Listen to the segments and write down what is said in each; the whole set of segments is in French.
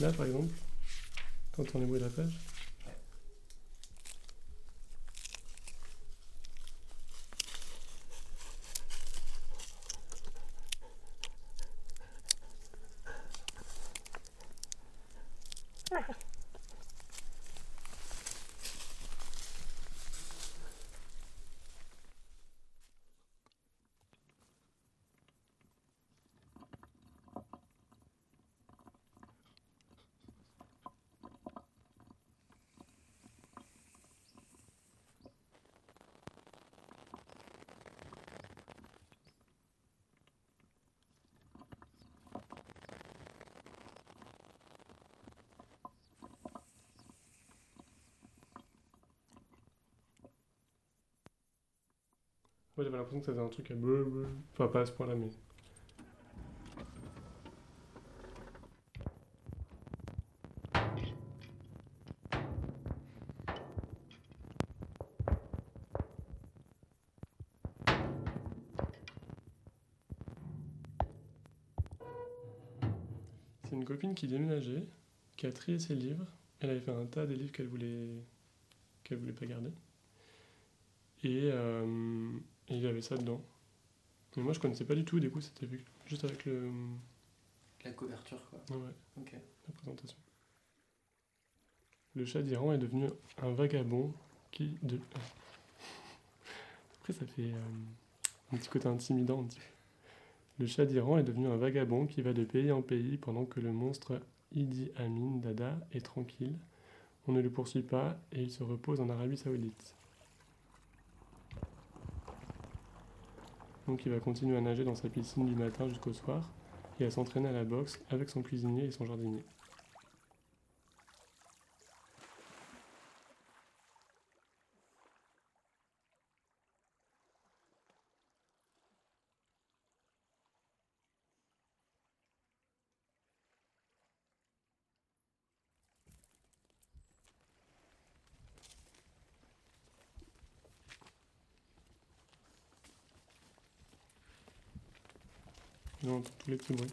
Là, par exemple, quand on est de la page. Moi j'avais l'impression que ça faisait un truc à bleu. Enfin pas à ce point-là mais. C'est une copine qui déménageait, qui a trié ses livres. Elle avait fait un tas de livres qu'elle voulait qu'elle voulait pas garder. Et euh, et il y avait ça dedans. Mais moi je connaissais pas du tout, du coup c'était vu juste avec le. La couverture, quoi. Ouais, Ok. la présentation. Le chat d'Iran est devenu un vagabond qui. De... Après ça fait euh, un petit côté intimidant. un petit peu. Le chat d'Iran est devenu un vagabond qui va de pays en pays pendant que le monstre Idi Amin Dada est tranquille. On ne le poursuit pas et il se repose en Arabie Saoudite. Donc il va continuer à nager dans sa piscine du matin jusqu'au soir et à s'entraîner à la boxe avec son cuisinier et son jardinier. Et on entend tous les petits bruits.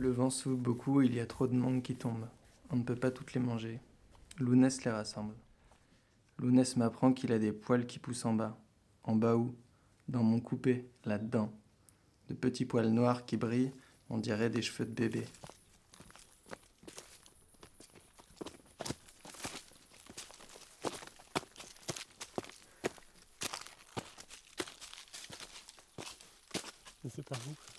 Le vent souffle beaucoup, il y a trop de mangues qui tombent. On ne peut pas toutes les manger. Lounès les rassemble. Lounès m'apprend qu'il a des poils qui poussent en bas. En bas où? Dans mon coupé, là-dedans. De petits poils noirs qui brillent, on dirait des cheveux de bébé. C'est par où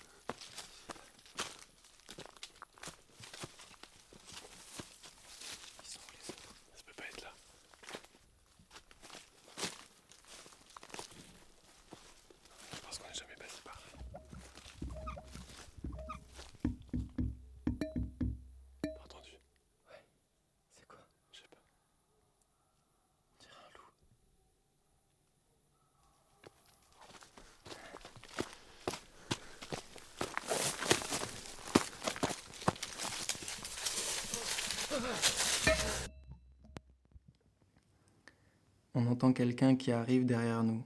On entend quelqu'un qui arrive derrière nous.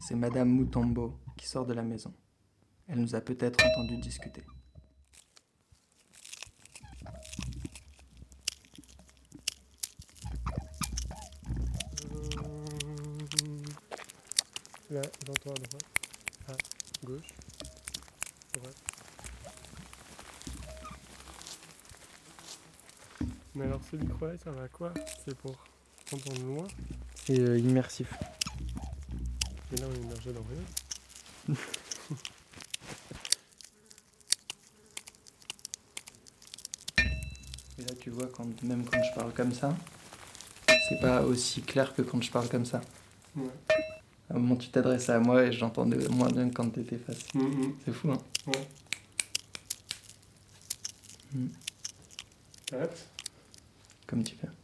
C'est Madame Mutombo qui sort de la maison. Elle nous a peut-être entendu discuter. Là, j'entends à à gauche, droite. Mais alors ce micro-là, ça va à quoi C'est pour entendre loin Et immersif. Et là, on est immergé dans rien. Et là, tu vois, quand, même quand je parle comme ça, c'est pas aussi clair que quand je parle comme ça. Ouais. À un moment, tu t'adresses à moi et j'entendais moins bien que quand t'étais face. C'est fou, hein Ouais. Mm. T'arrêtes? Comme tu veux.